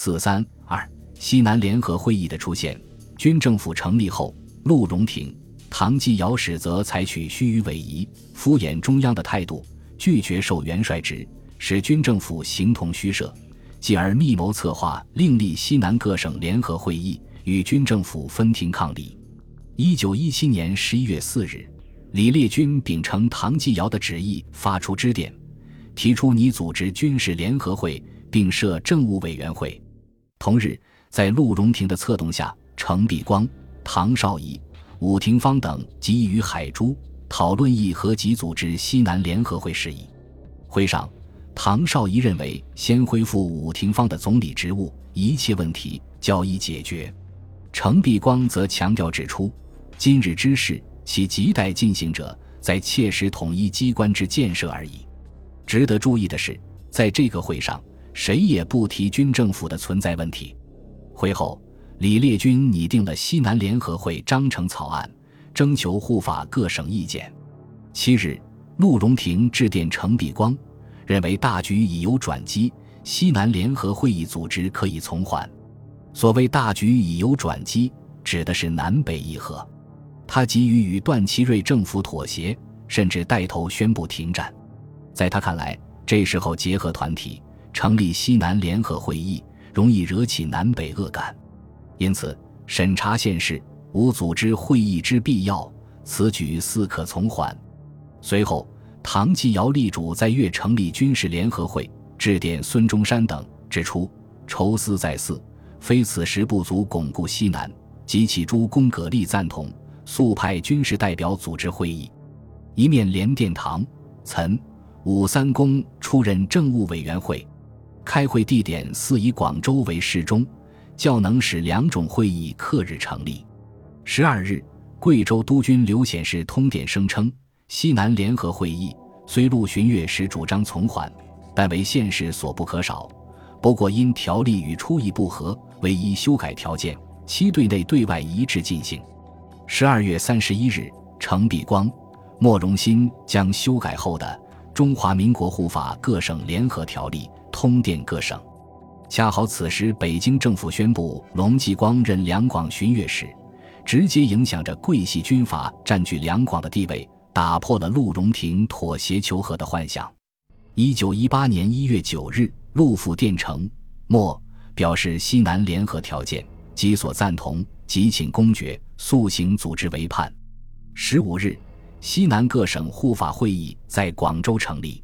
四三二西南联合会议的出现，军政府成立后，陆荣廷、唐继尧始则采取虚与委蛇、敷衍中央的态度，拒绝受元帅职，使军政府形同虚设，继而密谋策划另立西南各省联合会议，与军政府分庭抗礼。一九一七年十一月四日，李烈钧秉承唐继尧的旨意，发出支点，提出拟组织军事联合会，并设政务委员会。同日，在陆荣廷的策动下，程璧光、唐绍仪、武廷芳等集于海珠，讨论议和及组织西南联合会事宜。会上，唐绍仪认为先恢复武廷芳的总理职务，一切问题较易解决；程璧光则强调指出，今日之事，其亟待进行者，在切实统一机关之建设而已。值得注意的是，在这个会上。谁也不提军政府的存在问题。会后，李烈钧拟定了西南联合会章程草案，征求护法各省意见。七日，陆荣廷致电程璧光，认为大局已有转机，西南联合会议组织可以从缓。所谓大局已有转机，指的是南北议和。他急于与段祺瑞政府妥协，甚至带头宣布停战。在他看来，这时候结合团体。成立西南联合会议容易惹起南北恶感，因此审查现实，无组织会议之必要。此举似可从缓。随后，唐继尧力主在粤成立军事联合会，致电孙中山等，指出愁思在四，非此时不足巩固西南，及其诸公葛力赞同，速派军事代表组织会议。一面连电唐、岑、武三公出任政务委员会。开会地点似以广州为适中，较能使两种会议克日成立。十二日，贵州督军刘显世通电声称，西南联合会议虽陆巡阅时主张从缓，但为现实所不可少。不过因条例与初议不合，唯一修改条件，其对内对外一致进行。十二月三十一日，程璧光、莫荣新将修改后的《中华民国护法各省联合条例》。通电各省，恰好此时北京政府宣布龙继光任两广巡阅使，直接影响着桂系军阀占据两广的地位，打破了陆荣廷妥协求和的幻想。一九一八年一月九日，陆府电呈末表示西南联合条件，即所赞同，即请公决，速行组织为叛。十五日，西南各省护法会议在广州成立。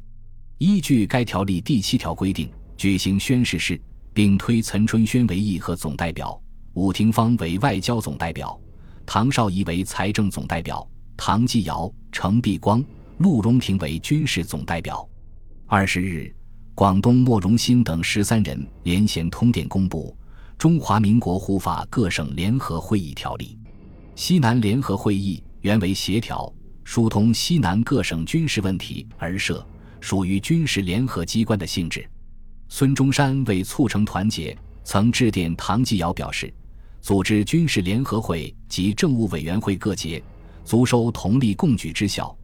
依据该条例第七条规定，举行宣誓式，并推岑春轩为议和总代表，武廷芳为外交总代表，唐绍仪为财政总代表，唐继尧、程璧光、陆荣廷为军事总代表。二十日，广东莫荣新等十三人连衔通电公布《中华民国护法各省联合会议条例》。西南联合会议原为协调疏通西南各省军事问题而设。属于军事联合机关的性质。孙中山为促成团结，曾致电唐继尧表示，组织军事联合会及政务委员会各节，足收同力共举之效，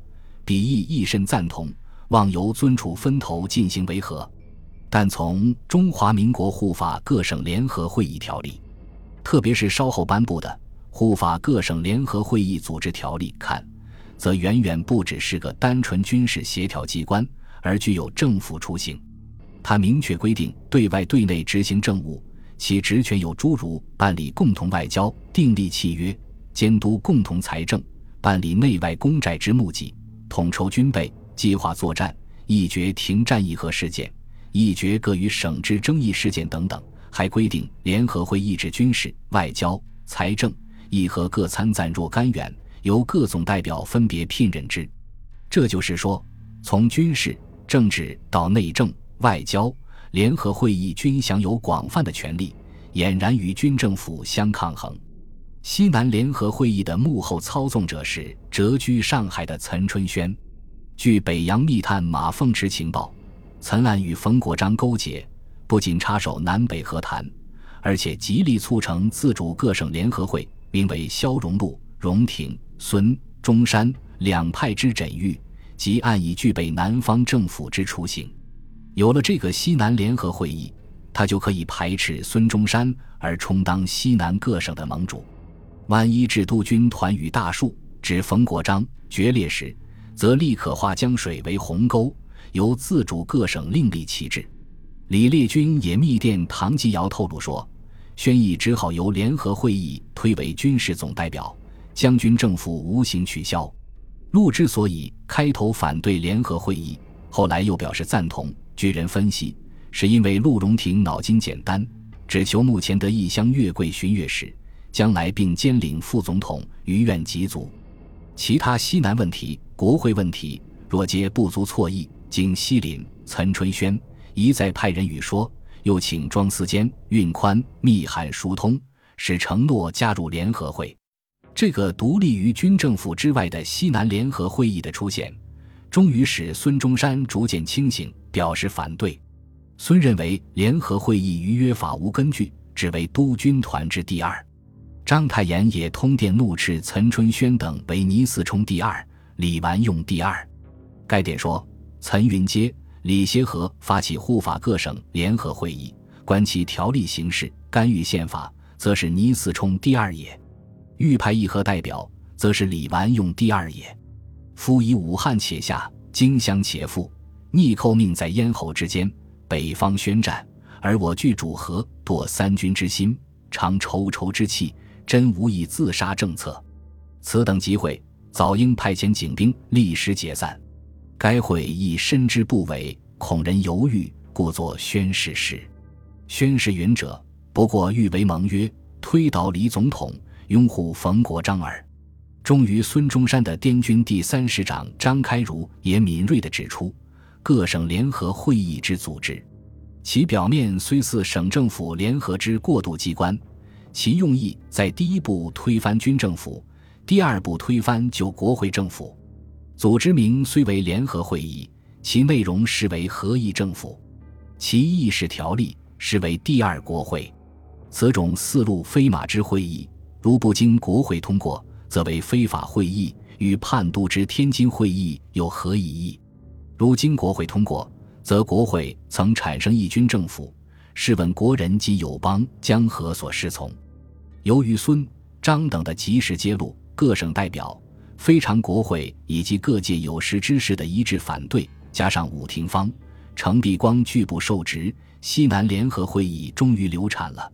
彼亦亦甚赞同，望由尊处分头进行维和。但从《中华民国护法各省联合会议条例》，特别是稍后颁布的《护法各省联合会议组织条例》看，则远远不只是个单纯军事协调机关。而具有政府雏形，它明确规定对外对内执行政务，其职权有诸如办理共同外交、订立契约、监督共同财政、办理内外公债之募集、统筹军备、计划作战、议决停战议和事件、议决各与省之争议事件等等。还规定联合会议制军事、外交、财政、议和各参赞若干员，由各总代表分别聘任之。这就是说，从军事。政治到内政、外交，联合会议均享有广泛的权利，俨然与军政府相抗衡。西南联合会议的幕后操纵者是谪居上海的岑春轩。据北洋密探马凤池情报，岑案与冯国璋勾结，不仅插手南北和谈，而且极力促成自主各省联合会，名为萧荣禄、荣廷、孙中山两派之枕域。即暗已具备南方政府之雏形。有了这个西南联合会议，他就可以排斥孙中山而充当西南各省的盟主。万一制督军团与大树指冯国璋决裂时，则立刻划江水为鸿沟，由自主各省另立旗帜。李烈钧也密电唐继尧透露说，宣义只好由联合会议推为军事总代表，将军政府无形取消。陆之所以开头反对联合会议，后来又表示赞同，据人分析，是因为陆荣廷脑筋简单，只求目前的异乡月桂巡阅使，将来并兼领副总统，余愿极足。其他西南问题、国会问题，若皆不足错意，经西林、岑春轩一再派人语说，又请庄思坚、运宽密函疏通，使承诺加入联合会。这个独立于军政府之外的西南联合会议的出现，终于使孙中山逐渐清醒，表示反对。孙认为联合会议于约法无根据，只为督军团之第二。章太炎也通电怒斥岑春轩等为倪嗣冲第二，李完用第二。该电说：岑云阶、李协和发起护法各省联合会议，观其条例形式，干预宪法，则是倪嗣冲第二也；玉派议和代表，则是李完用第二也。夫以武汉且下，荆襄且富，逆寇命在咽喉之间，北方宣战，而我据主和，堕三军之心，常愁愁之气。真无以自杀政策，此等机会早应派遣警兵立时解散。该会亦深知不违，恐人犹豫，故作宣誓事。宣誓云者，不过欲为盟约，推倒李总统，拥护冯国璋耳。终于，孙中山的滇军第三师长张开儒也敏锐地指出，各省联合会议之组织，其表面虽似省政府联合之过渡机关。其用意在第一步推翻军政府，第二步推翻旧国会政府。组织名虽为联合会议，其内容实为合议政府。其议事条例实为第二国会。此种四路飞马之会议，如不经国会通过，则为非法会议，与叛都之天津会议有何异义？如经国会通过，则国会曾产生义军政府。试问国人及友邦将何所适从？由于孙、张等的及时揭露，各省代表、非常国会以及各界有识之士的一致反对，加上武廷芳、程璧光拒不受职，西南联合会议终于流产了。